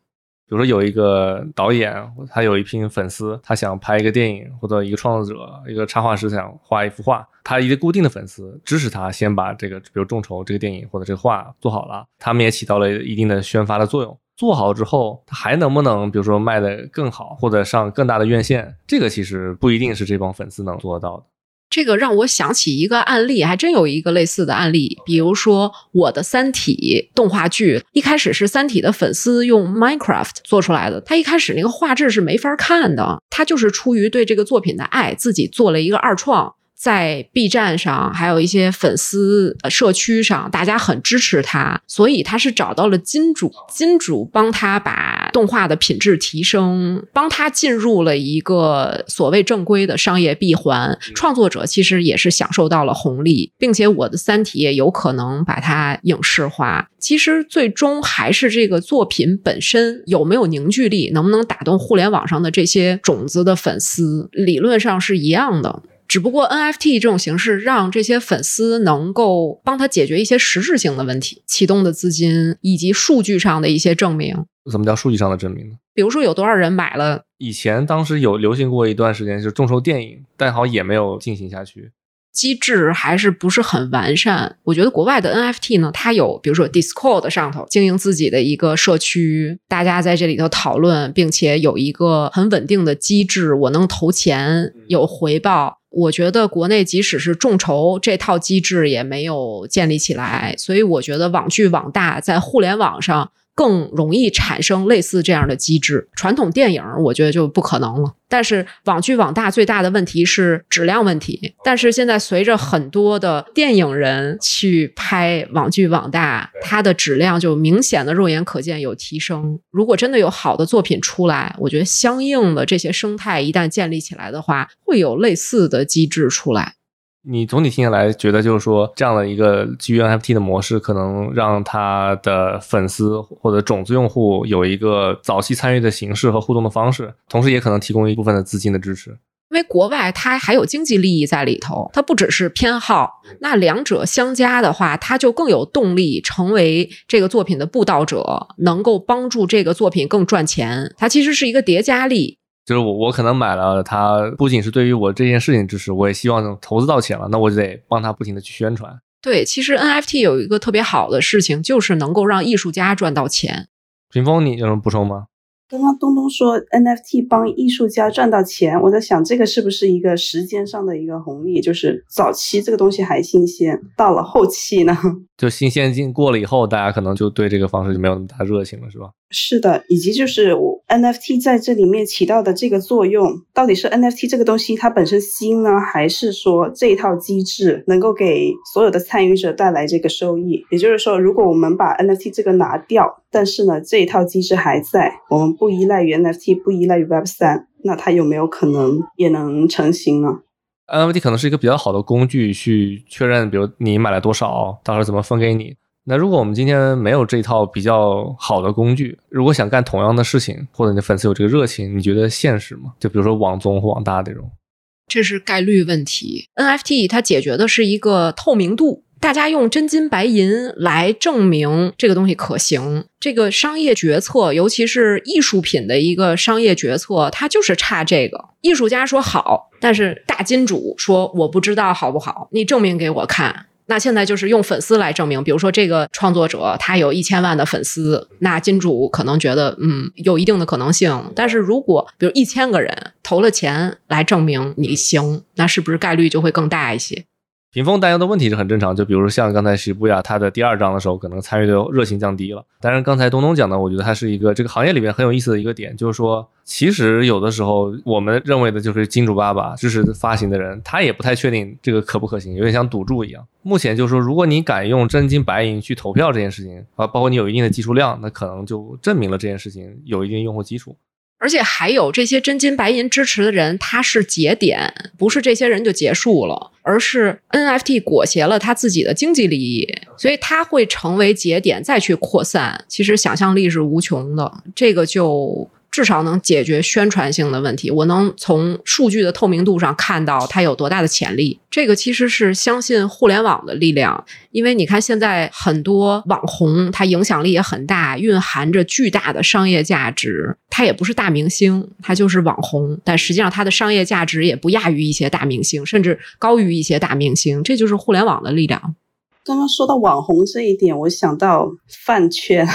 比如说有一个导演，他有一批粉丝，他想拍一个电影，或者一个创作者、一个插画师想画一幅画，他一个固定的粉丝支持他，先把这个比如众筹这个电影或者这个画做好了，他们也起到了一定的宣发的作用。做好之后，他还能不能比如说卖的更好，或者上更大的院线，这个其实不一定是这帮粉丝能做得到的。这个让我想起一个案例，还真有一个类似的案例。比如说，我的《三体》动画剧，一开始是《三体》的粉丝用 Minecraft 做出来的，他一开始那个画质是没法看的，他就是出于对这个作品的爱，自己做了一个二创。在 B 站上，还有一些粉丝社区上，大家很支持他，所以他是找到了金主，金主帮他把动画的品质提升，帮他进入了一个所谓正规的商业闭环。创作者其实也是享受到了红利，并且我的《三体》也有可能把它影视化。其实最终还是这个作品本身有没有凝聚力，能不能打动互联网上的这些种子的粉丝，理论上是一样的。只不过 NFT 这种形式让这些粉丝能够帮他解决一些实质性的问题，启动的资金以及数据上的一些证明。怎么叫数据上的证明呢？比如说有多少人买了？以前当时有流行过一段时间，就是众筹电影，但好像也没有进行下去。机制还是不是很完善。我觉得国外的 NFT 呢，它有比如说 Discord 上头经营自己的一个社区，大家在这里头讨论，并且有一个很稳定的机制，我能投钱有回报。我觉得国内即使是众筹这套机制也没有建立起来，所以我觉得网剧网大在互联网上。更容易产生类似这样的机制。传统电影，我觉得就不可能了。但是网剧网大最大的问题是质量问题。但是现在随着很多的电影人去拍网剧网大，它的质量就明显的肉眼可见有提升。如果真的有好的作品出来，我觉得相应的这些生态一旦建立起来的话，会有类似的机制出来。你总体听下来，觉得就是说，这样的一个基于 NFT 的模式，可能让他的粉丝或者种子用户有一个早期参与的形式和互动的方式，同时也可能提供一部分的资金的支持。因为国外它还有经济利益在里头，它不只是偏好。那两者相加的话，它就更有动力成为这个作品的布道者，能够帮助这个作品更赚钱。它其实是一个叠加力。就是我，我可能买了它，不仅是对于我这件事情支持，我也希望投资到钱了，那我就得帮他不停的去宣传。对，其实 NFT 有一个特别好的事情，就是能够让艺术家赚到钱。屏风，你有什么补充吗？刚刚东东说 NFT 帮艺术家赚到钱，我在想这个是不是一个时间上的一个红利？就是早期这个东西还新鲜，到了后期呢，<laughs> 就新鲜劲过了以后，大家可能就对这个方式就没有那么大热情了，是吧？是的，以及就是我 NFT 在这里面起到的这个作用，到底是 NFT 这个东西它本身新呢，还是说这一套机制能够给所有的参与者带来这个收益？也就是说，如果我们把 NFT 这个拿掉，但是呢这一套机制还在，我们不依赖于 NFT，不依赖于 Web 三，那它有没有可能也能成型呢？NFT 可能是一个比较好的工具，去确认，比如你买了多少，到时候怎么分给你。那如果我们今天没有这套比较好的工具，如果想干同样的事情，或者你的粉丝有这个热情，你觉得现实吗？就比如说网综或网大这种，这是概率问题。NFT 它解决的是一个透明度，大家用真金白银来证明这个东西可行。这个商业决策，尤其是艺术品的一个商业决策，它就是差这个。艺术家说好，但是大金主说我不知道好不好，你证明给我看。那现在就是用粉丝来证明，比如说这个创作者他有一千万的粉丝，那金主可能觉得嗯有一定的可能性。但是如果比如一千个人投了钱来证明你行，那是不是概率就会更大一些？屏风担忧的问题是很正常，就比如像刚才徐布亚他的第二章的时候，可能参与的热情降低了。但是刚才东东讲的，我觉得它是一个这个行业里面很有意思的一个点，就是说，其实有的时候我们认为的就是金主爸爸支持发行的人，他也不太确定这个可不可行，有点像赌注一样。目前就是说，如果你敢用真金白银去投票这件事情啊，包括你有一定的技术量，那可能就证明了这件事情有一定用户基础。而且还有这些真金白银支持的人，他是节点，不是这些人就结束了，而是 NFT 裹挟了他自己的经济利益，所以他会成为节点再去扩散。其实想象力是无穷的，这个就。至少能解决宣传性的问题。我能从数据的透明度上看到它有多大的潜力。这个其实是相信互联网的力量，因为你看现在很多网红，他影响力也很大，蕴含着巨大的商业价值。他也不是大明星，他就是网红，但实际上他的商业价值也不亚于一些大明星，甚至高于一些大明星。这就是互联网的力量。刚刚说到网红这一点，我想到饭圈。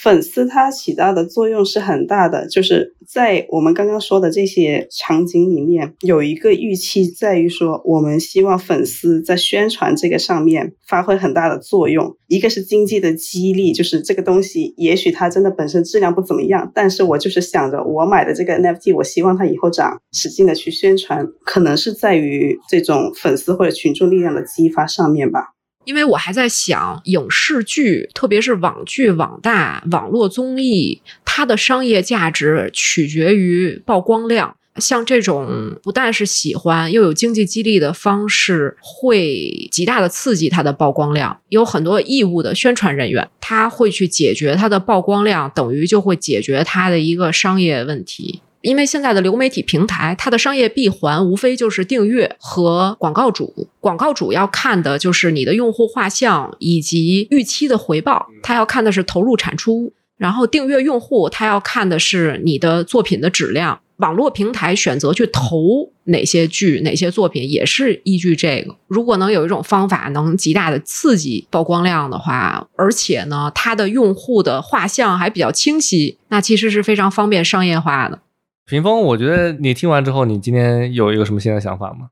粉丝他起到的作用是很大的，就是在我们刚刚说的这些场景里面，有一个预期在于说，我们希望粉丝在宣传这个上面发挥很大的作用。一个是经济的激励，就是这个东西也许它真的本身质量不怎么样，但是我就是想着我买的这个 NFT，我希望它以后涨，使劲的去宣传，可能是在于这种粉丝或者群众力量的激发上面吧。因为我还在想，影视剧，特别是网剧、网大、网络综艺，它的商业价值取决于曝光量。像这种不但是喜欢又有经济激励的方式，会极大的刺激它的曝光量。有很多义务的宣传人员，他会去解决它的曝光量，等于就会解决它的一个商业问题。因为现在的流媒体平台，它的商业闭环无非就是订阅和广告主。广告主要看的就是你的用户画像以及预期的回报，他要看的是投入产出。然后订阅用户他要看的是你的作品的质量。网络平台选择去投哪些剧、哪些作品，也是依据这个。如果能有一种方法能极大的刺激曝光量的话，而且呢，它的用户的画像还比较清晰，那其实是非常方便商业化的。屏风，我觉得你听完之后，你今天有一个什么新的想法吗？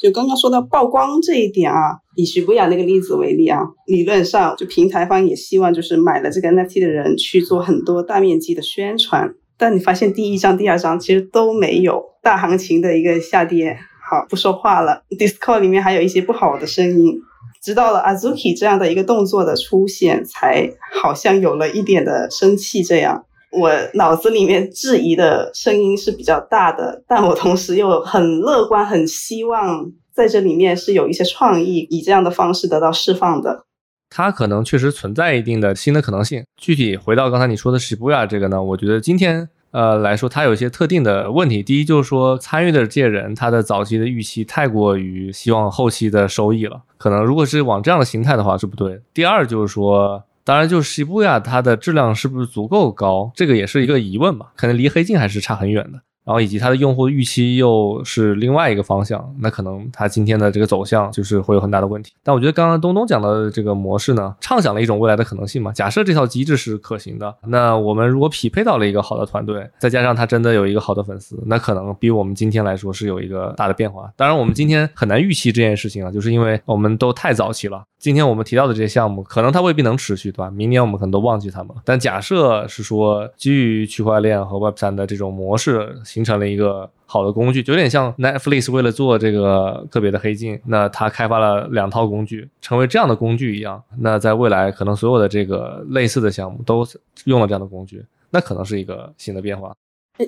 就刚刚说到曝光这一点啊，以徐不雅那个例子为例啊，理论上就平台方也希望就是买了这个 NFT 的人去做很多大面积的宣传。但你发现第一张、第二张其实都没有大行情的一个下跌，好不说话了。Discord 里面还有一些不好的声音，直到了 Azuki 这样的一个动作的出现，才好像有了一点的生气。这样，我脑子里面质疑的声音是比较大的，但我同时又很乐观，很希望在这里面是有一些创意，以这样的方式得到释放的。它可能确实存在一定的新的可能性。具体回到刚才你说的 Shibuya 这个呢，我觉得今天呃来说，它有一些特定的问题。第一就是说，参与的这些人他的早期的预期太过于希望后期的收益了，可能如果是往这样的形态的话是不对。第二就是说，当然就是西布亚它的质量是不是足够高，这个也是一个疑问吧，可能离黑镜还是差很远的。然后以及它的用户预期又是另外一个方向，那可能它今天的这个走向就是会有很大的问题。但我觉得刚刚东东讲的这个模式呢，畅想了一种未来的可能性嘛。假设这套机制是可行的，那我们如果匹配到了一个好的团队，再加上他真的有一个好的粉丝，那可能比我们今天来说是有一个大的变化。当然，我们今天很难预期这件事情啊，就是因为我们都太早期了。今天我们提到的这些项目，可能它未必能持续，对吧？明年我们可能都忘记它们了。但假设是说，基于区块链和 Web 三的这种模式，形成了一个好的工具，就有点像 Netflix 为了做这个个别的黑镜，那它开发了两套工具，成为这样的工具一样。那在未来，可能所有的这个类似的项目都用了这样的工具，那可能是一个新的变化。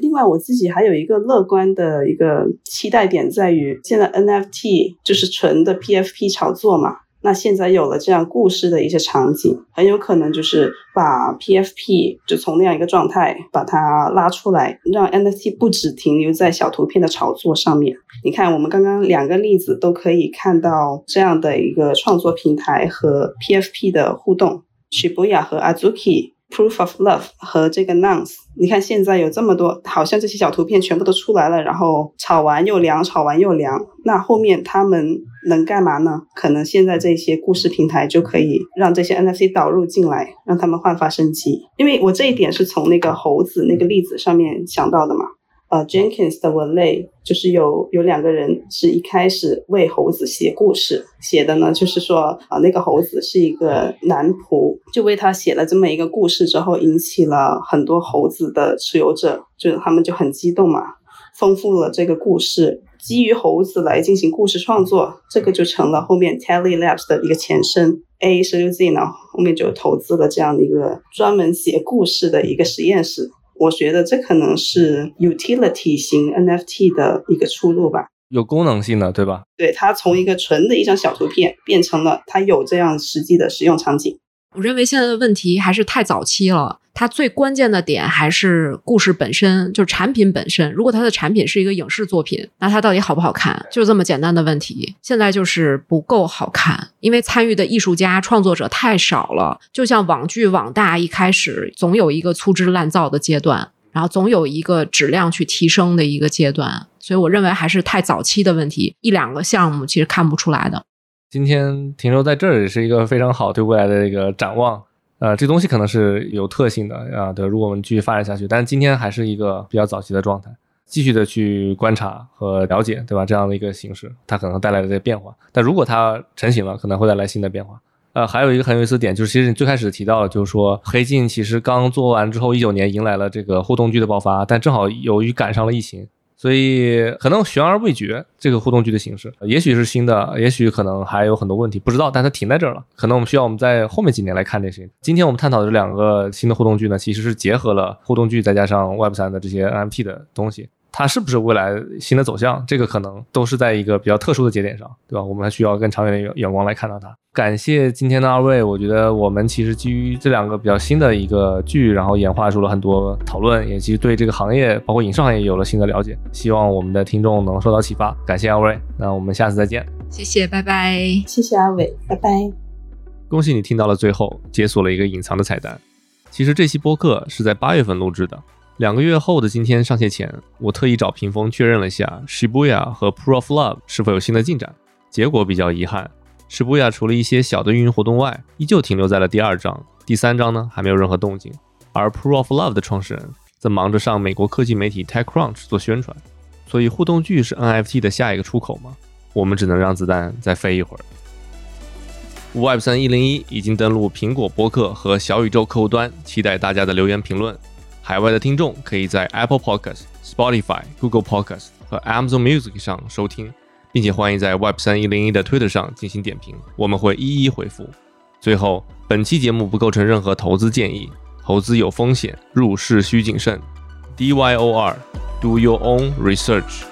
另外，我自己还有一个乐观的一个期待点，在于现在 NFT 就是纯的 PFP 炒作嘛。那现在有了这样故事的一些场景，很有可能就是把 PFP 就从那样一个状态把它拉出来，让 NFT 不止停留在小图片的炒作上面。你看，我们刚刚两个例子都可以看到这样的一个创作平台和 PFP 的互动许博雅和 Azuki。Proof of Love 和这个 Nouns，你看现在有这么多，好像这些小图片全部都出来了，然后炒完又凉，炒完又凉。那后面他们能干嘛呢？可能现在这些故事平台就可以让这些 NFT 导入进来，让他们焕发生机。因为我这一点是从那个猴子那个例子上面想到的嘛。呃，Jenkins 的文类就是有有两个人是一开始为猴子写故事，写的呢就是说啊，那个猴子是一个男仆，就为他写了这么一个故事之后，引起了很多猴子的持有者，就他们就很激动嘛，丰富了这个故事，基于猴子来进行故事创作，这个就成了后面 Tally Labs 的一个前身。A 十六 Z 呢后面就投资了这样的一个专门写故事的一个实验室。我觉得这可能是 utility 型 NFT 的一个出路吧，有功能性的，对吧？对，它从一个纯的一张小图片变成了它有这样实际的使用场景。我认为现在的问题还是太早期了，它最关键的点还是故事本身，就是产品本身。如果它的产品是一个影视作品，那它到底好不好看，就这么简单的问题。现在就是不够好看，因为参与的艺术家创作者太少了。就像网剧网大一开始总有一个粗制滥造的阶段，然后总有一个质量去提升的一个阶段，所以我认为还是太早期的问题，一两个项目其实看不出来的。今天停留在这儿也是一个非常好对未来的一个展望，呃，这东西可能是有特性的啊，对，如果我们继续发展下去，但是今天还是一个比较早期的状态，继续的去观察和了解，对吧？这样的一个形式，它可能带来的这些变化，但如果它成型了，可能会带来新的变化。呃，还有一个很有意思的点，就是其实你最开始提到，就是说黑镜其实刚做完之后，一九年迎来了这个互动剧的爆发，但正好由于赶上了疫情。所以可能悬而未决，这个互动剧的形式，也许是新的，也许可能还有很多问题，不知道。但它停在这儿了，可能我们需要我们在后面几年来看这些。今天我们探讨的这两个新的互动剧呢，其实是结合了互动剧再加上 Web 三的这些 NFT 的东西。它是不是未来新的走向，这个可能都是在一个比较特殊的节点上，对吧？我们还需要更长远的眼眼光来看到它。感谢今天的二位，我觉得我们其实基于这两个比较新的一个剧，然后演化出了很多讨论，也其实对这个行业，包括影视行业有了新的了解。希望我们的听众能受到启发。感谢二位，那我们下次再见。谢谢，拜拜。谢谢阿伟，拜拜。恭喜你听到了最后，解锁了一个隐藏的彩蛋。其实这期播客是在八月份录制的，两个月后的今天上线前，我特意找屏风确认了一下 Shibuya 和 Pro of Love 是否有新的进展。结果比较遗憾，Shibuya 除了一些小的运营活动外，依旧停留在了第二章，第三章呢还没有任何动静。而 Pro of Love 的创始人则忙着上美国科技媒体 TechCrunch 做宣传。所以互动剧是 NFT 的下一个出口吗？我们只能让子弹再飞一会儿。Web 三一零一已经登录苹果播客和小宇宙客户端，期待大家的留言评论。海外的听众可以在 Apple Podcast、Spotify、Google Podcast 和 Amazon Music 上收听，并且欢迎在 Web 三一零一的 Twitter 上进行点评，我们会一一回复。最后，本期节目不构成任何投资建议，投资有风险，入市需谨慎。D Y O R，Do your own research。